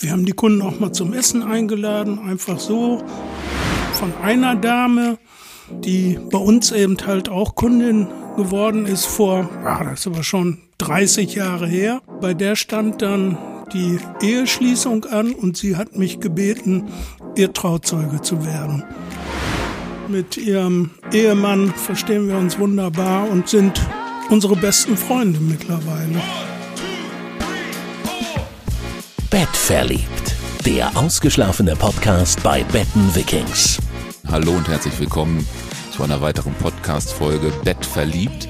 Wir haben die Kunden auch mal zum Essen eingeladen, einfach so von einer Dame, die bei uns eben halt auch Kundin geworden ist vor, ah, das ist aber schon 30 Jahre her. Bei der stand dann die Eheschließung an und sie hat mich gebeten, ihr Trauzeuge zu werden. Mit ihrem Ehemann verstehen wir uns wunderbar und sind unsere besten Freunde mittlerweile. Bettverliebt. Der ausgeschlafene Podcast bei Betten Vikings. Hallo und herzlich willkommen zu einer weiteren Podcast-Folge Bettverliebt.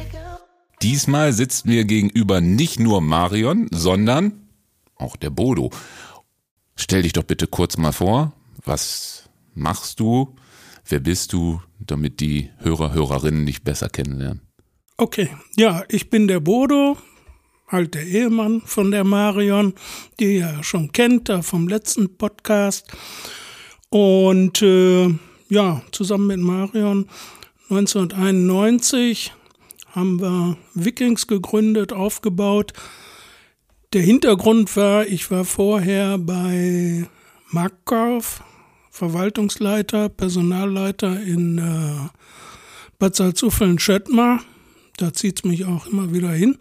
Diesmal sitzt mir gegenüber nicht nur Marion, sondern auch der Bodo. Stell dich doch bitte kurz mal vor. Was machst du? Wer bist du, damit die Hörer, Hörerinnen dich besser kennenlernen? Okay, ja, ich bin der Bodo, der Ehemann von der Marion, die ihr ja schon kennt, da vom letzten Podcast. Und äh, ja, zusammen mit Marion 1991 haben wir Vikings gegründet, aufgebaut. Der Hintergrund war, ich war vorher bei Markkauf, Verwaltungsleiter, Personalleiter in äh, Bad Salzuffeln-Schöttmar. Da zieht es mich auch immer wieder hin.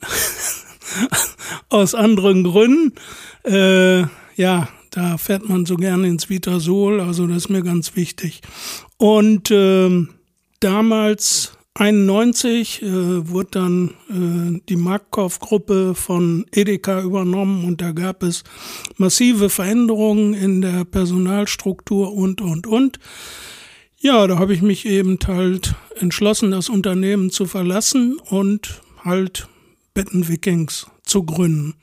Aus anderen Gründen. Äh, ja, da fährt man so gerne ins Vitasol, also das ist mir ganz wichtig. Und äh, damals 91 äh, wurde dann äh, die Marktkaufgruppe von Edeka übernommen und da gab es massive Veränderungen in der Personalstruktur und, und, und. Ja, da habe ich mich eben halt entschlossen, das Unternehmen zu verlassen und halt Bettenvikings zu gründen.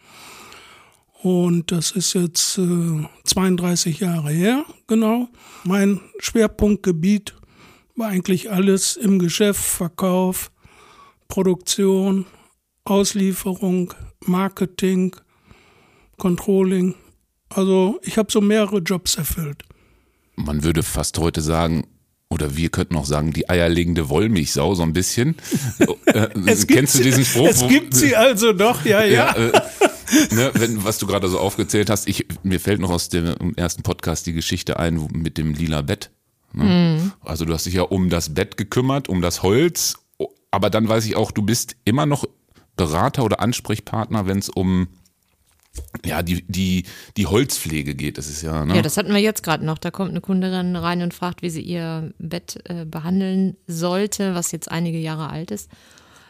Und das ist jetzt äh, 32 Jahre her, genau. Mein Schwerpunktgebiet war eigentlich alles im Geschäft, Verkauf, Produktion, Auslieferung, Marketing, Controlling. Also ich habe so mehrere Jobs erfüllt. Man würde fast heute sagen, oder wir könnten auch sagen, die eierlegende Wollmilchsau so ein bisschen. Äh, Kennst du diesen Spruch? Es gibt sie also doch, ja, ja. ja äh, ne, wenn, was du gerade so aufgezählt hast, ich, mir fällt noch aus dem ersten Podcast die Geschichte ein mit dem lila Bett. Ne? Mhm. Also du hast dich ja um das Bett gekümmert, um das Holz, aber dann weiß ich auch, du bist immer noch Berater oder Ansprechpartner, wenn es um ja, die, die, die Holzpflege geht. Das ist ja. Ne? Ja, das hatten wir jetzt gerade noch. Da kommt eine Kundin rein und fragt, wie sie ihr Bett äh, behandeln sollte, was jetzt einige Jahre alt ist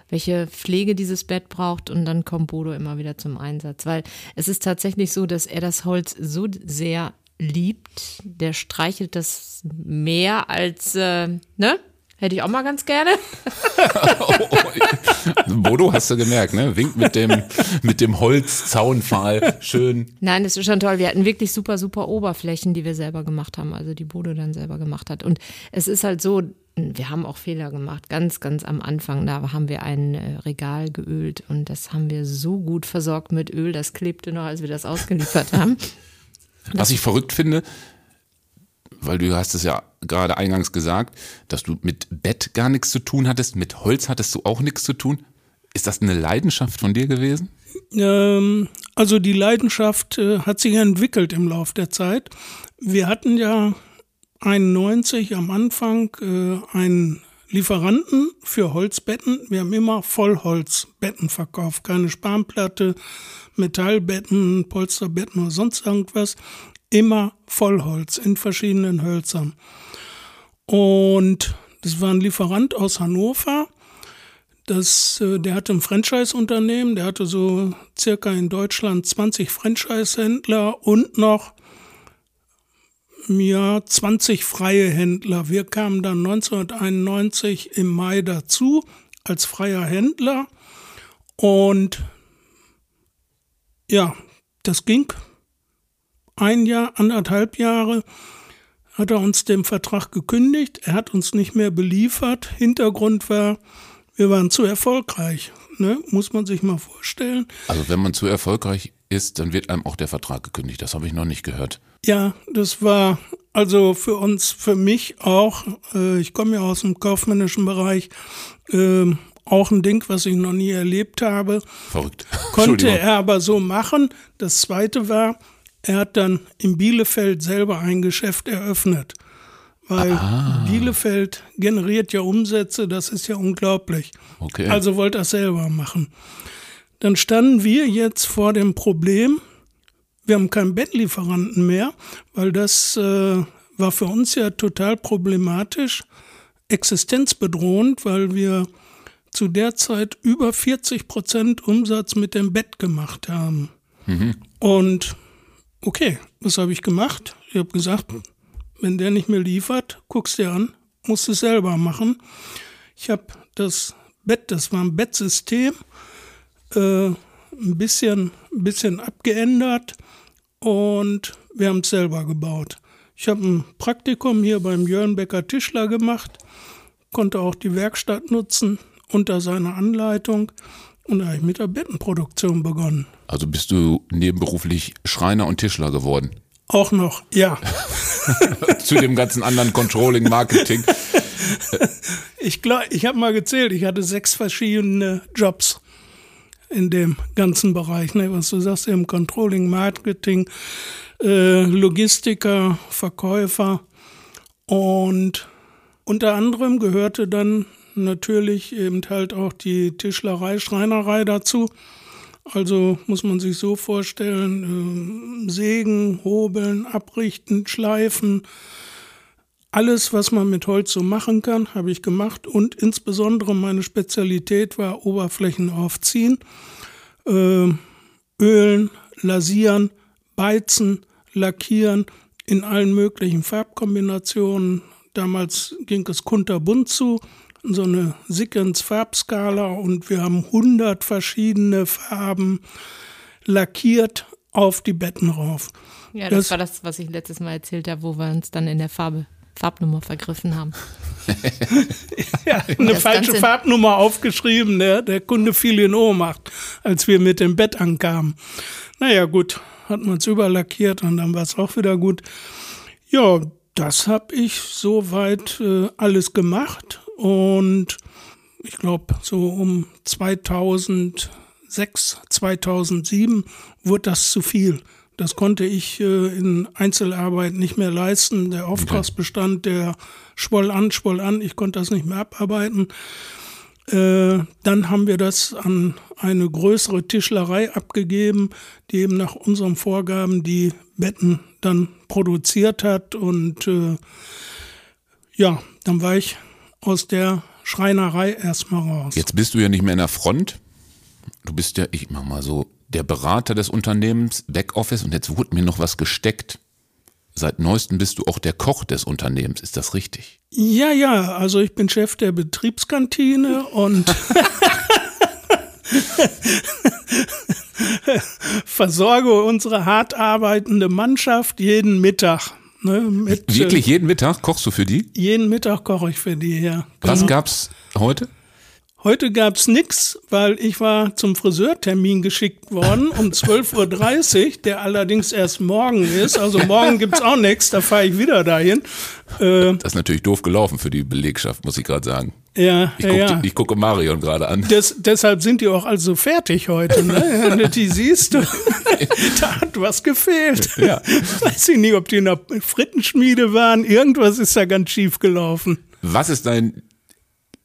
welche Pflege dieses Bett braucht und dann kommt Bodo immer wieder zum Einsatz, weil es ist tatsächlich so, dass er das Holz so sehr liebt, der streichelt das mehr als, äh, ne? Hätte ich auch mal ganz gerne. Bodo, hast du gemerkt, ne? Winkt mit dem, mit dem Holzzaunpfahl. Schön. Nein, das ist schon toll. Wir hatten wirklich super, super Oberflächen, die wir selber gemacht haben, also die Bodo dann selber gemacht hat. Und es ist halt so, wir haben auch Fehler gemacht, ganz, ganz am Anfang. Da haben wir ein äh, Regal geölt und das haben wir so gut versorgt mit Öl, das klebte noch, als wir das ausgeliefert haben. Was ich verrückt finde, weil du hast es ja gerade eingangs gesagt, dass du mit Bett gar nichts zu tun hattest, mit Holz hattest du auch nichts zu tun. Ist das eine Leidenschaft von dir gewesen? Ähm, also die Leidenschaft äh, hat sich entwickelt im Laufe der Zeit. Wir hatten ja 91 am Anfang äh, einen Lieferanten für Holzbetten. Wir haben immer Vollholzbetten verkauft, keine Spanplatte, Metallbetten, Polsterbetten oder sonst irgendwas. Immer Vollholz in verschiedenen Hölzern. Und das war ein Lieferant aus Hannover. Das, äh, der hatte ein Franchise-Unternehmen, der hatte so circa in Deutschland 20 Franchise-Händler und noch ja, 20 freie Händler. Wir kamen dann 1991 im Mai dazu als freier Händler und ja, das ging ein Jahr, anderthalb Jahre hat er uns den Vertrag gekündigt. Er hat uns nicht mehr beliefert. Hintergrund war, wir waren zu erfolgreich. Ne? Muss man sich mal vorstellen. Also wenn man zu erfolgreich ist, dann wird einem auch der Vertrag gekündigt. Das habe ich noch nicht gehört. Ja, das war also für uns, für mich auch, äh, ich komme ja aus dem kaufmännischen Bereich, äh, auch ein Ding, was ich noch nie erlebt habe. Verrückt. Konnte er aber so machen. Das zweite war, Er hat dann in Bielefeld selber ein Geschäft eröffnet. Weil Ah. Bielefeld generiert ja Umsätze, das ist ja unglaublich. Okay. Also wollte er es selber machen. Dann standen wir jetzt vor dem Problem, wir haben keinen Bettlieferanten mehr, weil das äh, war für uns ja total problematisch, existenzbedrohend, weil wir zu der Zeit über 40 Prozent Umsatz mit dem Bett gemacht haben. Und okay, was habe ich gemacht? Ich habe gesagt, wenn der nicht mehr liefert, guckst dir an, musst es selber machen. Ich habe das Bett, das war ein Bettsystem, äh, ein bisschen, ein bisschen abgeändert und wir haben es selber gebaut. Ich habe ein Praktikum hier beim Jörn Becker Tischler gemacht, konnte auch die Werkstatt nutzen unter seiner Anleitung und da habe ich mit der Bettenproduktion begonnen. Also bist du nebenberuflich Schreiner und Tischler geworden. Auch noch, ja. Zu dem ganzen anderen Controlling, Marketing. Ich glaube, ich habe mal gezählt, ich hatte sechs verschiedene Jobs in dem ganzen Bereich, ne, was du sagst, im Controlling, Marketing, äh, Logistiker, Verkäufer und unter anderem gehörte dann natürlich eben halt auch die Tischlerei, Schreinerei dazu. Also muss man sich so vorstellen, ähm, sägen, hobeln, abrichten, schleifen, alles, was man mit Holz so machen kann, habe ich gemacht und insbesondere meine Spezialität war Oberflächen aufziehen, äh, ölen, lasieren, beizen, lackieren in allen möglichen Farbkombinationen. Damals ging es kunterbunt zu, so eine Sickens Farbskala und wir haben 100 verschiedene Farben lackiert auf die Betten rauf. Ja, das, Das- war das, was ich letztes Mal erzählt habe, wo wir uns dann in der Farbe, Farbnummer vergriffen haben. Ja, eine Das falsche Ganze- Farbnummer aufgeschrieben. Der, der Kunde fiel in Ohnmacht, als wir mit dem Bett ankamen. Naja, gut, hat man es überlackiert und dann war es auch wieder gut. Ja, das habe ich soweit äh, alles gemacht und ich glaube, so um 2006, 2007 wurde das zu viel. Das konnte ich äh, in Einzelarbeit nicht mehr leisten. Der Auftragsbestand, der schwoll an, schwoll an. Ich konnte das nicht mehr abarbeiten. Äh, dann haben wir das an eine größere Tischlerei abgegeben, die eben nach unseren Vorgaben die Betten dann produziert hat. Und äh, ja, dann war ich aus der Schreinerei erstmal raus. Jetzt bist du ja nicht mehr in der Front. Du bist ja, ich mach mal so, der Berater des Unternehmens, Backoffice und jetzt wurde mir noch was gesteckt. Seit neuestem bist du auch der Koch des Unternehmens, ist das richtig? Ja, ja, also ich bin Chef der Betriebskantine und versorge unsere hart arbeitende Mannschaft jeden Mittag. Ne, mit, Wirklich jeden Mittag kochst du für die? Äh, jeden Mittag koche ich für die, ja. Was gab's heute? Heute gab's nix, weil ich war zum Friseurtermin geschickt worden um 12.30 Uhr, der allerdings erst morgen ist. Also morgen gibt's auch nix, da fahre ich wieder dahin. Äh, Das ist natürlich doof gelaufen für die Belegschaft, muss ich gerade sagen. ja, Ich ja, gucke ja. ich gucke Marion gerade an. Des, deshalb sind die auch also fertig heute. Ne? Wenn du die siehst, du, da hat was gefehlt. Ja. Weiß ich nicht, ob die in der Frittenschmiede waren. Irgendwas ist da ganz schief gelaufen. Was ist dein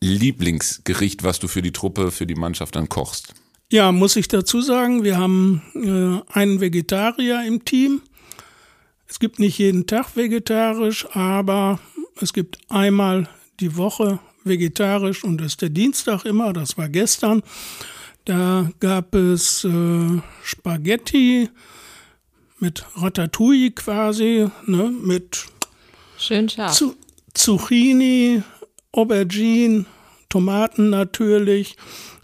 Lieblingsgericht, was du für die Truppe, für die Mannschaft dann kochst? Ja, muss ich dazu sagen, wir haben äh, einen Vegetarier im Team. Es gibt nicht jeden Tag vegetarisch, aber es gibt einmal die Woche vegetarisch und das ist der Dienstag immer, das war gestern. Da gab es äh, Spaghetti mit Ratatouille quasi, ne, mit Schön scharf. zu, Zucchini, Aubergine, Tomaten natürlich,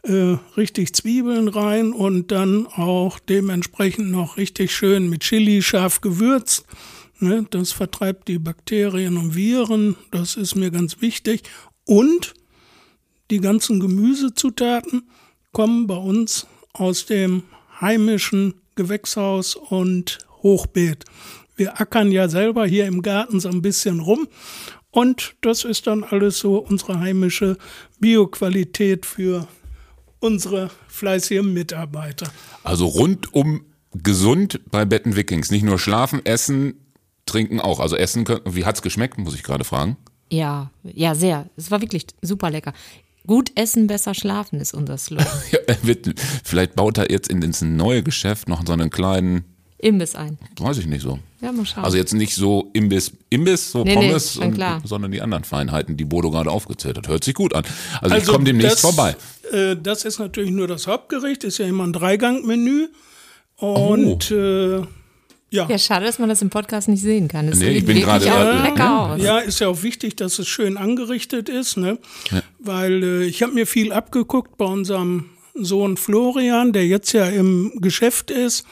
äh, richtig Zwiebeln rein und dann auch dementsprechend noch richtig schön mit Chili scharf gewürzt. Ne, das vertreibt die Bakterien und Viren, das ist mir ganz wichtig. Und die ganzen Gemüsezutaten kommen bei uns aus dem heimischen Gewächshaus und Hochbeet. Wir ackern ja selber hier im Garten so ein bisschen rum und das ist dann alles so unsere heimische Bioqualität für unsere fleißigen Mitarbeiter. Also rundum gesund bei Betten Vikings. Nicht nur schlafen, essen, trinken auch. Also essen können. Wie hat's geschmeckt, muss ich gerade fragen. Ja, ja, sehr. Es war wirklich super lecker. Gut essen, besser schlafen ist unser Slogan. Ja, er wird, vielleicht baut er jetzt in ins neue Geschäft noch so einen kleinen, Imbiss ein. weiß ich nicht so. Ja, mal schauen. Also jetzt nicht so Imbiss, Imbiss, so Nee, nee, Pommes, schon und, klar. sondern die anderen Feinheiten, die Bodo gerade aufgezählt hat. Hört sich gut an. Also, ich komme demnächst das, vorbei. Äh, das ist natürlich nur das Hauptgericht, ist ja immer ein Dreigang-Menü. Und äh, ja. ja, schade, dass man das im Podcast nicht sehen kann. Es Nee, ich bin gerade- auch Ja, lecker aus. Ja, ist ja auch wichtig, dass es schön angerichtet ist, ne? Weil äh, ich habe mir viel abgeguckt bei unserem Sohn Florian, der jetzt ja im Geschäft ist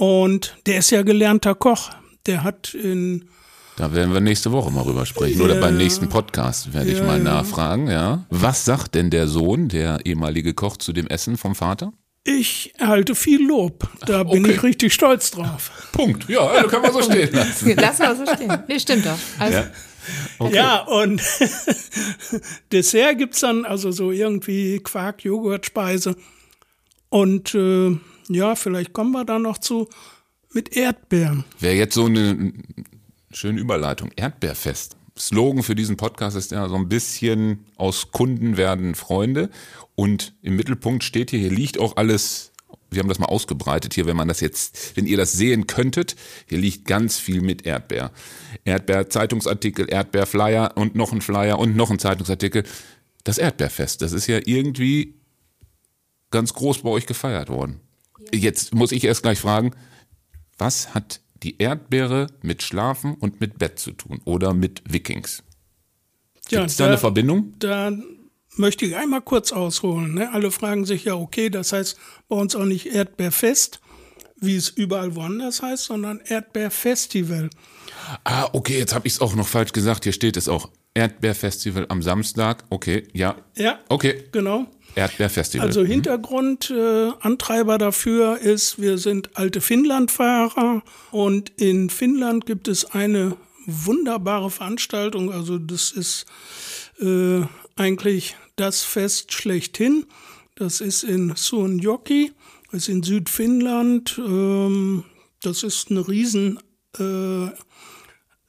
und der ist ja gelernter Koch. Der hat in Da werden wir nächste Woche mal rüber sprechen. Oder Ja. beim nächsten Podcast werde ich Ja, mal ja. nachfragen, ja. Was sagt denn der Sohn, der ehemalige Koch, zu dem Essen vom Vater? ich erhalte viel Lob. Da bin okay. ich richtig stolz drauf. Punkt. Ja, also können wir so stehen lassen. Lass mal so stehen. Nee, stimmt doch. Also, Ja. Okay. Ja, und Dessert gibt's dann also so irgendwie Quark, Joghurtspeise. Und äh, ja, vielleicht kommen wir da noch zu mit Erdbeeren. Wäre jetzt so eine schöne Überleitung. Erdbeerfest. Slogan für diesen Podcast ist ja so ein bisschen aus Kunden werden Freunde. Und im Mittelpunkt steht hier, hier liegt auch alles, wir haben das mal ausgebreitet hier, wenn man das jetzt, wenn ihr das sehen könntet, hier liegt ganz viel mit Erdbeer. Erdbeer-Zeitungsartikel, Erdbeer-Flyer und noch ein Flyer und noch ein Zeitungsartikel. Das Erdbeerfest, das ist ja irgendwie ganz groß bei euch gefeiert worden. Jetzt muss ich erst gleich fragen, was hat die Erdbeere mit Schlafen und mit Bett zu tun oder mit Vikings? Ja, Gibt es da eine Verbindung? Da möchte ich einmal kurz ausholen. Ne? Alle fragen sich ja, okay, das heißt bei uns auch nicht Erdbeerfest, wie es überall woanders heißt, sondern Erdbeerfestival. Ah, okay, jetzt habe ich es auch noch falsch gesagt. Hier steht es auch Erdbeerfestival am Samstag. Okay, ja. Ja, Okay, genau. Erdbeerfestival. Also Hintergrund, äh, Antreiber dafür ist, wir sind alte Finnlandfahrer und in Finnland gibt es eine wunderbare Veranstaltung. Also das ist äh, eigentlich das Fest schlechthin. Das ist in Suonjoki, das ist in Südfinnland. Ähm, das ist eine riesen äh,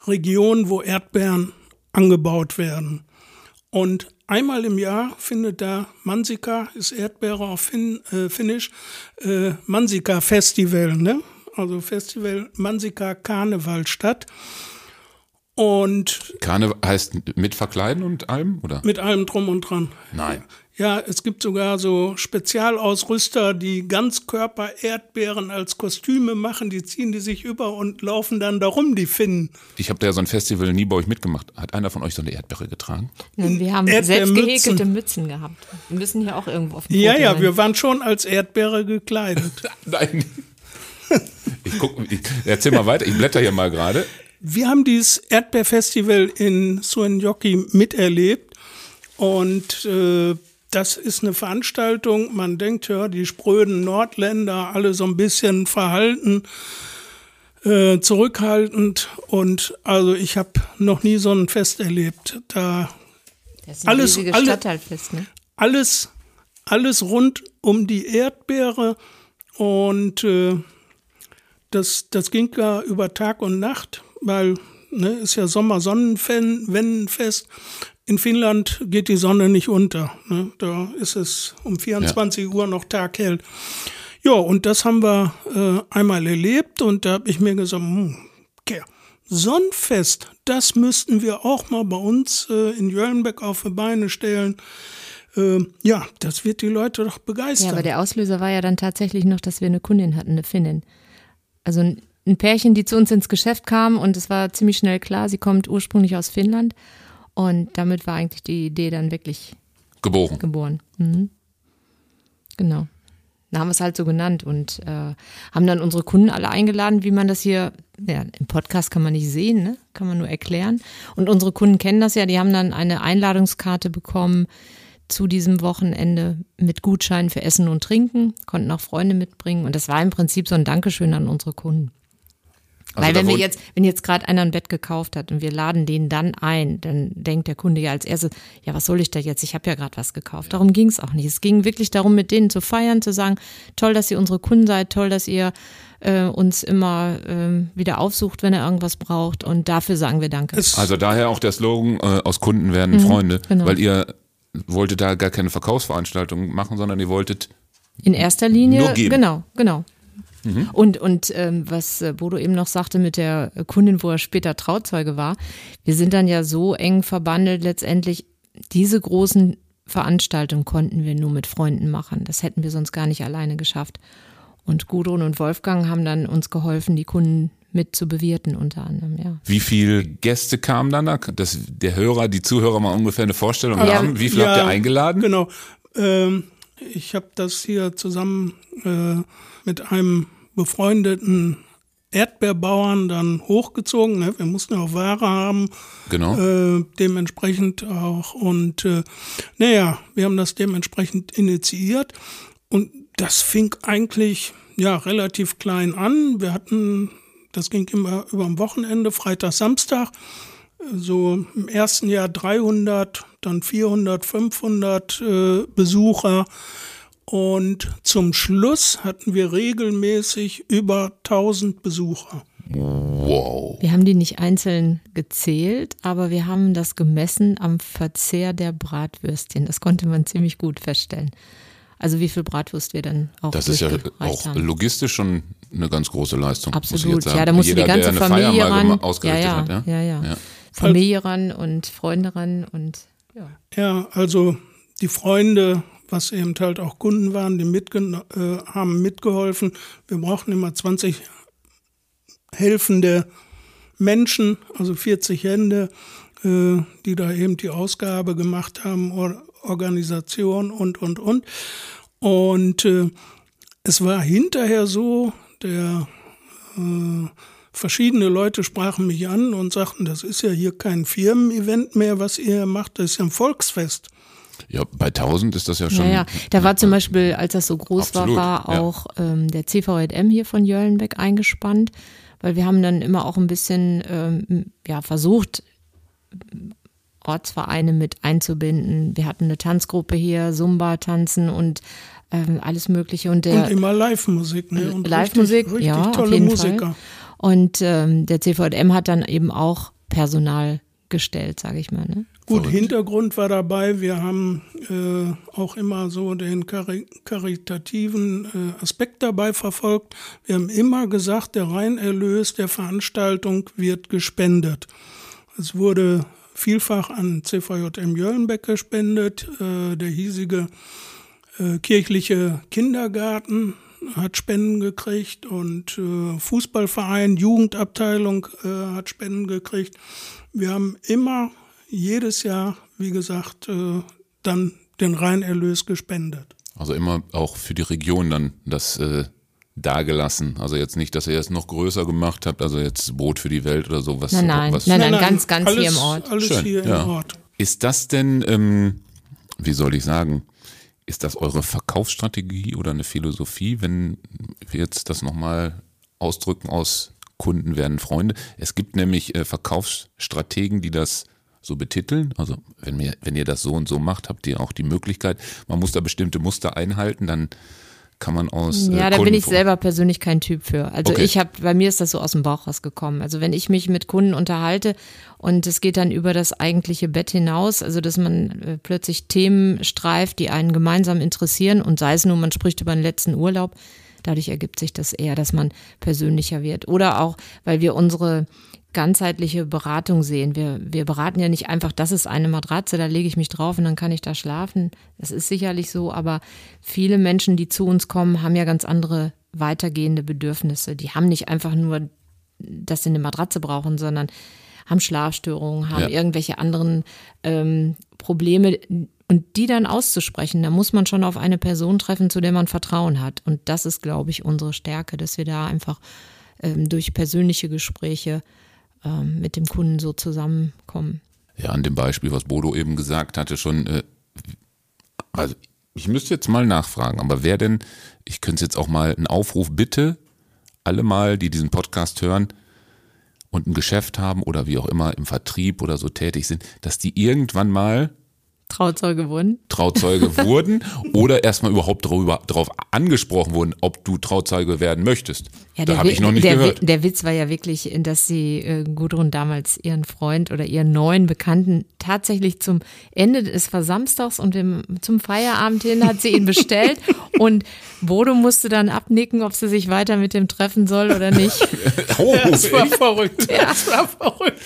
Region, wo Erdbeeren angebaut werden. Und einmal im Jahr findet da Mansika, ist Erdbeere auf Finn, äh, Finnisch, äh, Mansika Festival, ne? Also Festival Mansika Karneval statt. Und Karneval heißt mit Verkleiden und allem, oder? mit allem drum und dran. Nein. Ja, es gibt sogar so Spezialausrüster, die Ganzkörper-Erdbeeren als Kostüme machen, die ziehen die sich über und laufen dann darum, die Finnen. Ich habe da ja so ein Festival nie bei euch mitgemacht. Hat einer von euch so eine Erdbeere getragen? Nein, wir haben Erdbeermützen. selbst gehäkelte Mützen gehabt. Wir müssen hier auch irgendwo auf dem Ja, ja, rein. wir waren schon als Erdbeere gekleidet. Nein. Ich guck, ich, erzähl mal weiter. Ich blätter hier mal gerade. Wir haben dieses Erdbeerfestival in Suonjoki miterlebt und äh, das ist eine Veranstaltung, man denkt ja, die spröden Nordländer, alle so ein bisschen verhalten, äh, zurückhaltend und also ich habe noch nie so ein Fest erlebt. Da Das ist ein alles- alle- Stadtteilfest, ne? alles, alles rund um die Erdbeere und äh, das, das ging ja über Tag und Nacht, weil ne, ist ja Sommersonnenwennenfest. In Finnland geht die Sonne nicht unter. Ne? Da ist es um 24 Uhr noch taghell. Ja, und das haben wir äh, einmal erlebt und da habe ich mir gesagt, hm, okay, Sonnenfest, das müssten wir auch mal bei uns äh, in Jöllenbeck auf die Beine stellen. Äh, ja, das wird die Leute doch Ja, begeistern. aber der Auslöser war ja dann tatsächlich noch, dass wir eine Kundin hatten, eine Finnin. Also ein, ein Pärchen, die zu uns ins Geschäft kam und es war ziemlich schnell klar, sie kommt ursprünglich aus Finnland und damit war eigentlich die Idee dann wirklich Geboren. geboren. Mhm. Genau. Da haben wir es halt so genannt und äh, haben dann unsere Kunden alle eingeladen, wie man das hier, ja, im Podcast kann man nicht sehen, ne? kann man nur erklären. Und unsere Kunden kennen das ja, die haben dann eine Einladungskarte bekommen zu diesem Wochenende mit Gutscheinen für Essen und Trinken, konnten auch Freunde mitbringen und das war im Prinzip so ein Dankeschön an unsere Kunden. Also Weil wenn wir jetzt, wenn jetzt gerade einer ein Bett gekauft hat und wir laden den dann ein, dann denkt der Kunde ja als erstes, ja, was soll ich da jetzt? Ich habe ja gerade was gekauft. Darum ging es auch nicht. Es ging wirklich darum, mit denen zu feiern, zu sagen, toll, dass ihr unsere Kunden seid, toll, dass ihr äh, uns immer ähm, wieder aufsucht, wenn er irgendwas braucht. Und dafür sagen wir Danke. Also daher auch der Slogan, äh, aus Kunden werden Freunde, genau. weil ihr wolltet da gar keine Verkaufsveranstaltung machen, sondern ihr wolltet, In erster Linie, Nur geben. genau, genau. Und, und ähm, was äh, Bodo eben noch sagte mit der Kundin, wo er später Trauzeuge war, wir sind dann ja so eng verbandelt letztendlich, diese großen Veranstaltungen konnten wir nur mit Freunden machen. Das hätten wir sonst gar nicht alleine geschafft. Und Gudrun und Wolfgang haben dann uns geholfen, die Kunden mit zu bewirten unter anderem, ja. wie viele Gäste kamen dann da? Dass der Hörer, die Zuhörer mal ungefähr eine Vorstellung Ja. haben. Wie viel habt ihr eingeladen? Genau. Ähm, ich habe das hier zusammen äh, mit einem befreundeten Erdbeerbauern dann hochgezogen. Ne? Wir mussten ja auch Ware haben, Genau. äh, dementsprechend auch. Und äh, naja, wir haben das dementsprechend initiiert. Und das fing eigentlich ja relativ klein an. Wir hatten, das ging immer über am Wochenende, Freitag, Samstag. So im ersten Jahr 300, dann 400, 500 äh, Besucher. Und zum Schluss hatten wir regelmäßig über 1000 Besucher. Wow. Wir haben die nicht einzeln gezählt, aber wir haben das gemessen am Verzehr der Bratwürstchen. Das konnte man ziemlich gut feststellen. Also wie viel Bratwurst wir dann auch Das ist ja auch haben. logistisch schon eine ganz große Leistung. muss ich Absolut. jetzt sagen. Ja, da musste die ganze der eine Familie ran. Ja, ja, hat, ja. ja, ja. Familie ran und Freunde ran und ja. Ja, also die Freunde, was eben halt auch Kunden waren, die mitge äh, haben mitgeholfen. Wir brauchen immer 20 helfende Menschen, also 40 Hände, äh, die da eben die Ausgabe gemacht haben, Or Organisation und, und, und. Und äh, es war hinterher so, der äh, verschiedene Leute sprachen mich an und sagten, das ist ja hier kein Firmen-Event mehr, was ihr macht, das ist ja ein Volksfest. Ja, bei 1000 ist das ja schon. Ja, ja. Da war zum Beispiel, als das so groß Absolut, war, war ja. auch ähm, der CVM hier von Jöllenbeck eingespannt, weil wir haben dann immer auch ein bisschen ähm, ja, versucht, Ortsvereine mit einzubinden. Wir hatten eine Tanzgruppe hier, Zumba tanzen und ähm, alles Mögliche. Und der Und immer Live-Musik, ne? Und Live-Musik, richtig, richtig ja, auf tolle jeden Musiker. Fall. Und ähm, der CVM hat dann eben auch Personal gestellt, sage ich mal. Ne? Gut, Hintergrund war dabei, wir haben äh, auch immer so den kari karitativen äh, Aspekt dabei verfolgt. Wir haben immer gesagt, der Reinerlös der Veranstaltung wird gespendet. Es wurde vielfach an CVJM Jöllenbeck gespendet. Äh, der hiesige äh, kirchliche Kindergarten hat Spenden gekriegt und äh, Fußballverein, Jugendabteilung äh, hat Spenden gekriegt. Wir haben immer jedes Jahr, wie gesagt, äh, dann den Reinerlös gespendet. Also immer auch für die Region dann das äh, dagelassen. Also jetzt nicht, dass ihr es noch größer gemacht habt, also jetzt Brot für die Welt oder sowas. Nein, nein, was nein, nein, ganz, ganz alles, hier im Ort. Alles Schön, hier ja. im Ort. Ist das denn, ähm, wie soll ich sagen, ist das eure Verkaufsstrategie oder eine Philosophie, wenn wir jetzt das nochmal ausdrücken aus Kunden werden Freunde? Es gibt nämlich äh, Verkaufsstrategen, die das so betiteln. Also wenn, wir, wenn ihr das so und so macht, habt ihr auch die Möglichkeit, man muss da bestimmte Muster einhalten, dann kann man aus. äh, Ja, da bin Kunden- ich selber persönlich kein Typ für. Also Okay. ich habe, bei mir ist das so aus dem Bauch rausgekommen. Also wenn ich mich mit Kunden unterhalte und es geht dann über das eigentliche Bett hinaus, also dass man äh, plötzlich Themen streift, die einen gemeinsam interessieren und sei es nur, man spricht über den letzten Urlaub, dadurch ergibt sich das eher, dass man persönlicher wird. Oder auch, weil wir unsere ganzheitliche Beratung sehen. Wir, wir beraten ja nicht einfach, das ist eine Matratze, da lege ich mich drauf und dann kann ich da schlafen. Das ist sicherlich so, aber viele Menschen, die zu uns kommen, haben ja ganz andere weitergehende Bedürfnisse. Die haben nicht einfach nur, dass sie eine Matratze brauchen, sondern haben Schlafstörungen, haben Ja. irgendwelche anderen ähm, Probleme und die dann auszusprechen, da muss man schon auf eine Person treffen, zu der man Vertrauen hat. Und das ist, glaube ich, unsere Stärke, dass wir da einfach ähm, durch persönliche Gespräche ähm, mit dem Kunden so zusammenkommen. Ja, an dem Beispiel, was Bodo eben gesagt hatte, schon, äh, also ich müsste jetzt mal nachfragen, aber wer denn, ich könnte jetzt auch mal einen Aufruf, bitte, alle mal, die diesen Podcast hören, und ein Geschäft haben oder wie auch immer im Vertrieb oder so tätig sind, dass die irgendwann mal Trauzeuge wurden. Trauzeuge wurden oder erstmal überhaupt darüber, darauf angesprochen wurden, ob du Trauzeuge werden möchtest. Ja, da der, habe ich noch nicht der, gehört. Der Witz war ja wirklich, dass sie äh, Gudrun damals ihren Freund oder ihren neuen Bekannten tatsächlich zum Ende, es war samstags und im, zum Feierabend hin hat sie ihn bestellt und Bodo musste dann abnicken, ob sie sich weiter mit dem treffen soll oder nicht. Oh, Das war verrückt. Das war verrückt.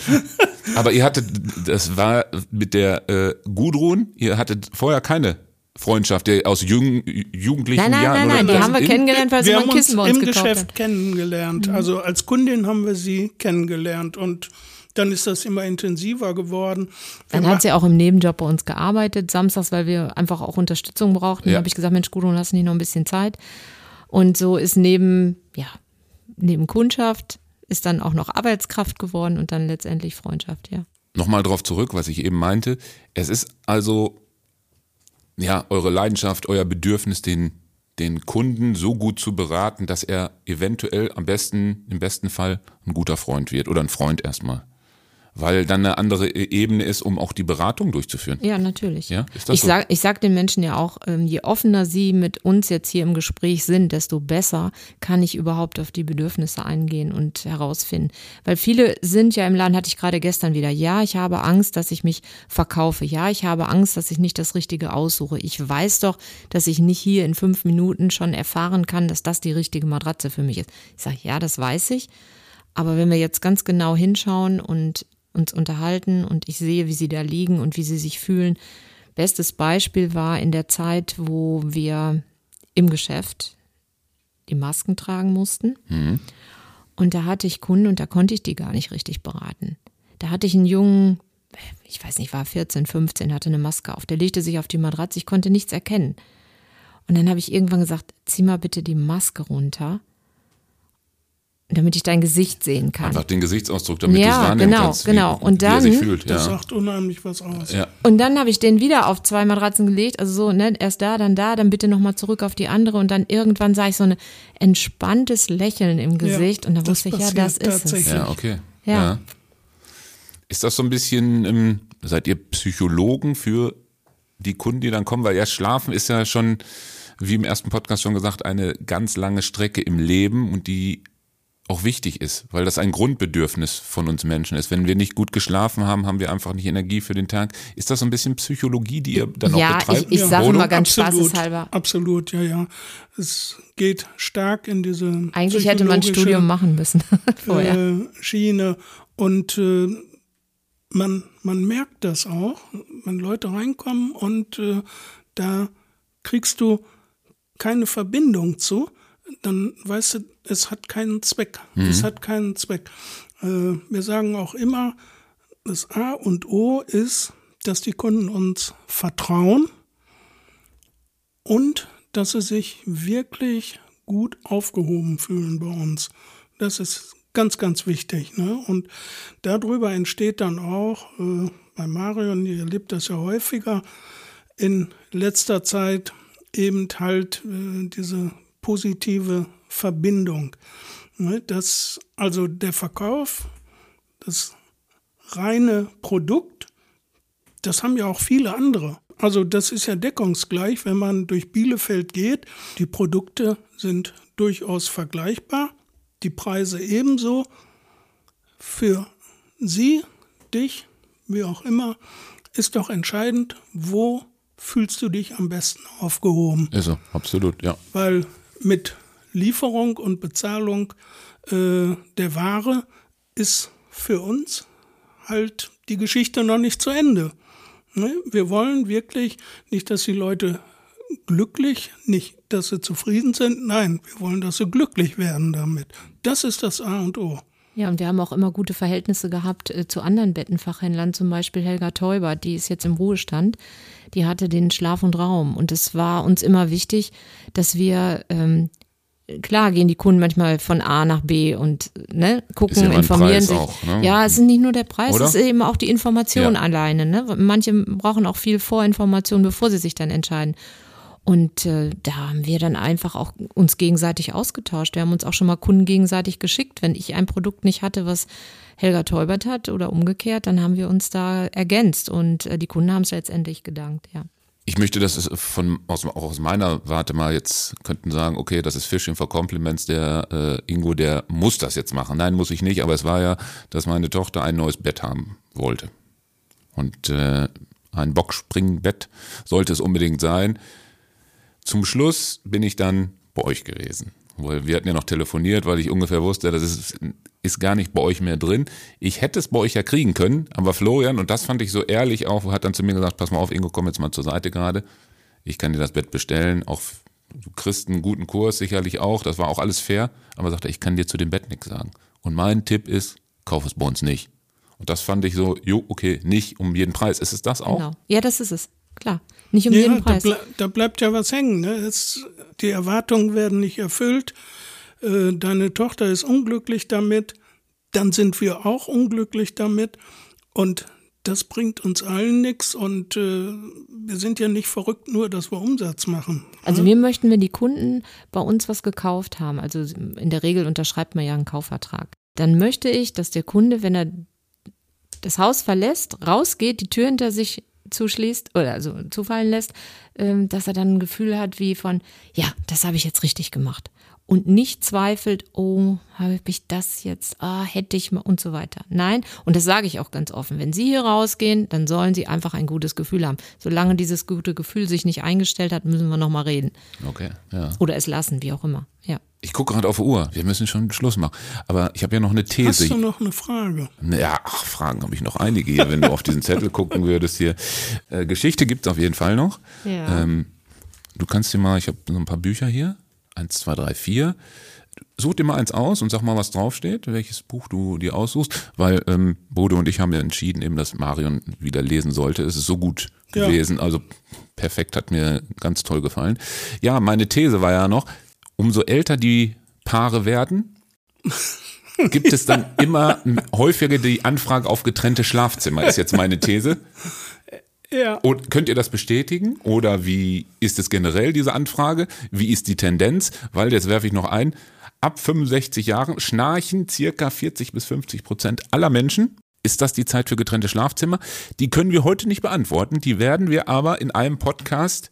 aber ihr hattet, das war mit der äh, Gudrun, ihr hattet vorher keine Freundschaft der aus jungen, jugendlichen Nein, nein, Jahren? nein, nein, oder die haben wir kennengelernt, weil sie wir mal haben ein uns Kissen bei uns im gekauft Geschäft hat. Mhm. kennengelernt. Also als Kundin haben wir sie kennengelernt und dann ist das immer intensiver geworden. Wir Dann hat sie auch im Nebenjob bei uns gearbeitet, samstags, weil wir einfach auch Unterstützung brauchten. Ja. Da habe ich gesagt, Mensch, Gudrun, hast du nicht noch ein bisschen Zeit? Und so ist neben, ja, neben Kundschaft ist dann auch noch Arbeitskraft geworden und dann letztendlich Freundschaft, ja. Nochmal drauf zurück, was ich eben meinte. Es ist also, ja, eure Leidenschaft, euer Bedürfnis, den, den Kunden so gut zu beraten, dass er eventuell am besten, im besten Fall ein guter Freund wird oder ein Freund erstmal. Weil dann eine andere E- Ebene ist, um auch die Beratung durchzuführen. Ja, natürlich. Ja, ist das ich so? sag, ich sag den Menschen ja auch, ähm, je offener sie mit uns jetzt hier im Gespräch sind, desto besser kann ich überhaupt auf die Bedürfnisse eingehen und herausfinden. Weil viele sind ja im Laden, hatte ich gerade gestern wieder, ja, ich habe Angst, dass ich mich verkaufe. Ja, ich habe Angst, dass ich nicht das Richtige aussuche. Ich weiß doch, dass ich nicht hier in fünf Minuten schon erfahren kann, dass das die richtige Matratze für mich ist. Ich sage, ja, das weiß ich. Aber wenn wir jetzt ganz genau hinschauen und uns unterhalten und ich sehe, wie sie da liegen und wie sie sich fühlen. Bestes Beispiel war in der Zeit, wo wir im Geschäft die Masken tragen mussten. Und da hatte ich Kunden und da konnte ich die gar nicht richtig beraten. Da hatte ich einen jungen, ich weiß nicht, war 14, 15, hatte eine Maske auf. Der legte sich auf die Matratze, ich konnte nichts erkennen. Und dann habe ich irgendwann gesagt, zieh mal bitte die Maske runter, damit ich dein Gesicht sehen kann. Einfach den Gesichtsausdruck, damit du es Ja, wahrnehmen genau, kannst, wie, genau. Und wie er sich dann- fühlt. Das Ja. sagt unheimlich was aus. Ja. Und dann habe ich den wieder auf zwei Matratzen gelegt, also so, ne, erst da, dann da, dann bitte nochmal zurück auf die andere und dann irgendwann sah ich so ein entspanntes Lächeln im Gesicht und dann wusste ich, ja, das ist es. Ja, okay. Ja. Ist das so ein bisschen, ähm, seid ihr Psychologen für die Kunden, die dann kommen? Weil ja, Schlafen ist ja schon, wie im ersten Podcast schon gesagt, eine ganz lange Strecke im Leben und die auch wichtig ist, weil das ein Grundbedürfnis von uns Menschen ist. Wenn wir nicht gut geschlafen haben, haben wir einfach nicht Energie für den Tag. Ist das so ein bisschen Psychologie, die ihr dann Ja, auch betreibt? ich- ich sage Bodo? immer ganz absolut, spaßeshalber. Absolut, ja, ja. Es geht stark in diese Eigentlich hätte man ein Studium machen müssen vorher. äh, Schiene und äh, man, man merkt das auch, wenn Leute reinkommen und äh, da kriegst du keine Verbindung zu, dann weißt du, es hat keinen Zweck. Es hat keinen Zweck. Äh, wir sagen auch immer, das A und O ist, dass die Kunden uns vertrauen und dass sie sich wirklich gut aufgehoben fühlen bei uns. Das ist ganz, ganz wichtig. Ne? Und darüber entsteht dann auch, äh, bei Marion, ihr erlebt das ja häufiger, in letzter Zeit eben halt äh, diese positive Verbindung. Ne? Dass also der Verkauf, das reine Produkt, das haben ja auch viele andere. Also das ist ja deckungsgleich, wenn man durch Bielefeld geht. Die Produkte sind durchaus vergleichbar, die Preise ebenso. Für Sie, dich, wie auch immer, ist doch entscheidend, wo fühlst du dich am besten aufgehoben. Ist so, absolut, ja. Weil mit Lieferung und Bezahlung äh, der Ware ist für uns halt die Geschichte noch nicht zu Ende. Ne? Wir wollen wirklich nicht, dass die Leute glücklich, nicht, dass sie zufrieden sind. Nein, wir wollen, dass sie glücklich werden damit. Das ist das A und O. Ja, und wir haben auch immer gute Verhältnisse gehabt äh, zu anderen Bettenfachhändlern, zum Beispiel Helga Teuber, die ist jetzt im Ruhestand. Die hatte den Schlaf und Raum. Und es war uns immer wichtig, dass wir, ähm, klar gehen die Kunden manchmal von A nach B und ne, gucken, Ist ja informieren Preis sich. auch, ne? Ja, es ist nicht nur der Preis, Oder? es ist eben auch die Information Ja. alleine. Ne? Manche brauchen auch viel Vorinformation, bevor sie sich dann entscheiden. Und äh, da haben wir dann einfach auch uns gegenseitig ausgetauscht. Wir haben uns auch schon mal Kunden gegenseitig geschickt. Wenn ich ein Produkt nicht hatte, was Helga Teubert hat oder umgekehrt, dann haben wir uns da ergänzt und äh, die Kunden haben es letztendlich gedankt, ja. Ich möchte das von aus, auch aus meiner Warte mal jetzt könnten sagen, okay, das ist Fishing for Compliments, der äh, Ingo, der muss das jetzt machen. Nein, muss ich nicht, aber es war ja, dass meine Tochter ein neues Bett haben wollte. Und äh, ein Boxspringbett sollte es unbedingt sein. Zum Schluss bin ich dann bei euch gewesen. Wir hatten ja noch telefoniert, weil ich ungefähr wusste, das ist, ist gar nicht bei euch mehr drin. Ich hätte es bei euch ja kriegen können, aber Florian, und das fand ich so ehrlich auch, hat dann zu mir gesagt, pass mal auf, Ingo, komm jetzt mal zur Seite gerade. Ich kann dir das Bett bestellen, auch du kriegst einen guten Kurs sicherlich auch, das war auch alles fair, aber sagte, ich kann dir zu dem Bett nichts sagen. Und mein Tipp ist, kauf es bei uns nicht. Und das fand ich so, jo, okay, nicht um jeden Preis. Ist es das auch? Genau. Ja, das ist es. Klar. Nicht um ja, jeden Preis. Da, ble da, bleibt ja was hängen. Ne? Es, die Erwartungen werden nicht erfüllt. Äh, deine Tochter ist unglücklich damit. Dann sind wir auch unglücklich damit. Und das bringt uns allen nichts und äh, wir sind ja nicht verrückt, nur dass wir Umsatz machen. Also ne? wir möchten, wenn die Kunden bei uns was gekauft haben, also in der Regel unterschreibt man ja einen Kaufvertrag, dann möchte ich, dass der Kunde, wenn er das Haus verlässt, rausgeht, die Tür hinter sich zuschließt oder also zufallen lässt, ähm, dass er dann ein Gefühl hat wie von, ja, das habe ich jetzt richtig gemacht. Und nicht zweifelt, oh, habe ich das jetzt, ah, hätte ich mal und so weiter. Nein, und das sage ich auch ganz offen. Wenn Sie hier rausgehen, dann sollen Sie einfach ein gutes Gefühl haben. Solange dieses gute Gefühl sich nicht eingestellt hat, müssen wir nochmal reden. Okay, ja. Oder es lassen, wie auch immer, ja. Ich gucke gerade auf die Uhr. Wir müssen schon Schluss machen. Aber ich habe ja noch eine These. Hast du noch eine Frage? Ja, ach, Fragen habe ich noch einige hier, wenn du auf diesen Zettel gucken würdest hier. Äh, Geschichte gibt es auf jeden Fall noch. Ja. Ähm, du kannst dir mal, ich habe so ein paar Bücher hier. Eins, zwei, drei, vier. Such dir mal eins aus und sag mal, was draufsteht, welches Buch du dir aussuchst, weil ähm, Bode und ich haben ja entschieden, eben, dass Marion wieder lesen sollte. Es ist so gut gewesen, ja. also perfekt, hat mir ganz toll gefallen. Ja, meine These war ja noch, umso älter die Paare werden, gibt es dann immer häufiger die Anfrage auf getrennte Schlafzimmer, ist jetzt meine These. Ja. Und könnt ihr das bestätigen? Oder wie ist es generell, diese Anfrage? Wie ist die Tendenz? Weil, jetzt werfe ich noch ein, ab 65 Jahren schnarchen circa 40 bis 50 Prozent aller Menschen. Ist das die Zeit für getrennte Schlafzimmer? Die können wir heute nicht beantworten. Die werden wir aber in einem Podcast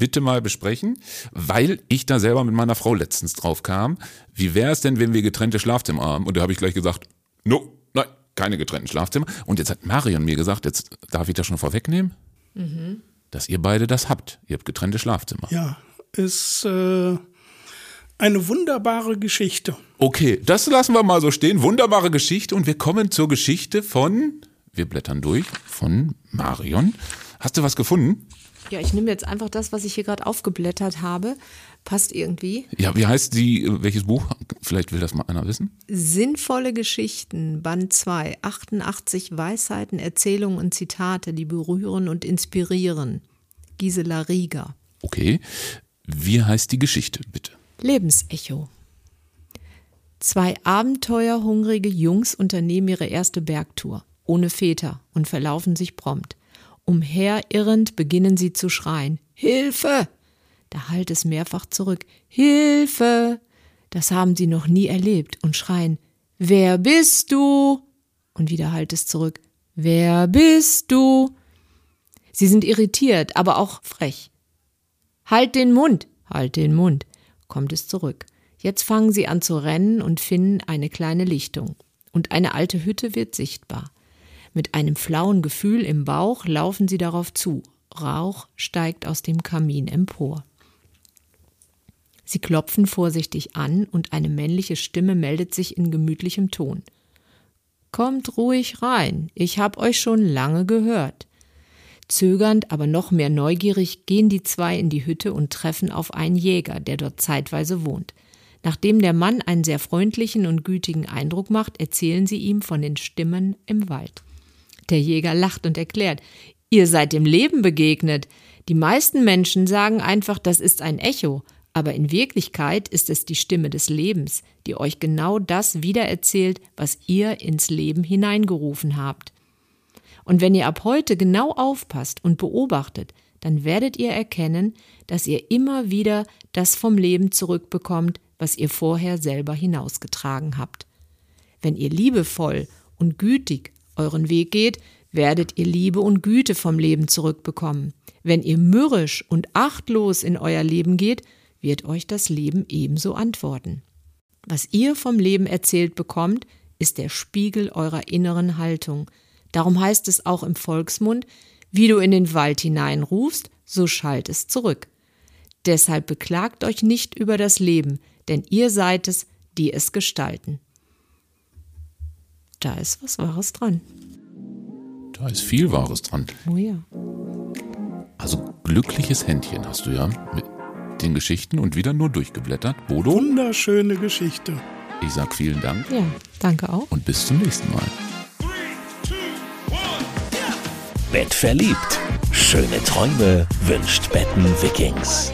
bitte mal besprechen, weil ich da selber mit meiner Frau letztens drauf kam. Wie wäre es denn, wenn wir getrennte Schlafzimmer haben? Und da habe ich gleich gesagt, no, nein, keine getrennten Schlafzimmer. Und jetzt hat Marion mir gesagt, jetzt darf ich das schon vorwegnehmen, mhm. dass ihr beide das habt. Ihr habt getrennte Schlafzimmer. Ja, ist äh, eine wunderbare Geschichte. Okay, das lassen wir mal so stehen. Wunderbare Geschichte. Und wir kommen zur Geschichte von, wir blättern durch, von Marion. Hast du was gefunden? Ja, ich nehme jetzt einfach das, was ich hier gerade aufgeblättert habe. Passt irgendwie. Ja, wie heißt die, welches Buch? Vielleicht will das mal einer wissen. Sinnvolle Geschichten, Band 2, 88 Weisheiten, Erzählungen und Zitate, die berühren und inspirieren. Gisela Rieger. Okay. Wie heißt die Geschichte, bitte? Lebensecho. Zwei abenteuerhungrige Jungs unternehmen ihre erste Bergtour, ohne Väter, und verlaufen sich prompt. Umherirrend beginnen sie zu schreien. Hilfe! Da hallt es mehrfach zurück. Hilfe! Das haben sie noch nie erlebt und schreien. Wer bist du? Und wieder hallt es zurück. Wer bist du? Sie sind irritiert, aber auch frech. Halt den Mund! Halt den Mund! kommt es zurück. Jetzt fangen sie an zu rennen und finden eine kleine Lichtung. Und eine alte Hütte wird sichtbar. Mit einem flauen Gefühl im Bauch laufen sie darauf zu. Rauch steigt aus dem Kamin empor. Sie klopfen vorsichtig an und eine männliche Stimme meldet sich in gemütlichem Ton. Kommt ruhig rein, ich hab euch schon lange gehört. Zögernd, aber noch mehr neugierig gehen die zwei in die Hütte und treffen auf einen Jäger, der dort zeitweise wohnt. Nachdem der Mann einen sehr freundlichen und gütigen Eindruck macht, erzählen sie ihm von den Stimmen im Wald. Der Jäger lacht und erklärt, ihr seid dem Leben begegnet. Die meisten Menschen sagen einfach, das ist ein Echo, aber in Wirklichkeit ist es die Stimme des Lebens, die euch genau das wiedererzählt, was ihr ins Leben hineingerufen habt. Und wenn ihr ab heute genau aufpasst und beobachtet, dann werdet ihr erkennen, dass ihr immer wieder das vom Leben zurückbekommt, was ihr vorher selber hinausgetragen habt. Wenn ihr liebevoll und gütig euren Weg geht, werdet ihr Liebe und Güte vom Leben zurückbekommen. Wenn ihr mürrisch und achtlos in euer Leben geht, wird euch das Leben ebenso antworten. Was ihr vom Leben erzählt bekommt, ist der Spiegel eurer inneren Haltung. Darum heißt es auch im Volksmund, wie du in den Wald hineinrufst, so schallt es zurück. Deshalb beklagt euch nicht über das Leben, denn ihr seid es, die es gestalten. Da ist was Wahres dran. Da ist viel Wahres dran. Oh ja. Also glückliches Händchen hast du ja mit den Geschichten und wieder nur durchgeblättert. Bodo, Wunderschöne Geschichte. ich sag vielen Dank Ja, danke auch. und bis zum nächsten Mal. Bett verliebt. Schöne Träume wünscht Betten Vikings.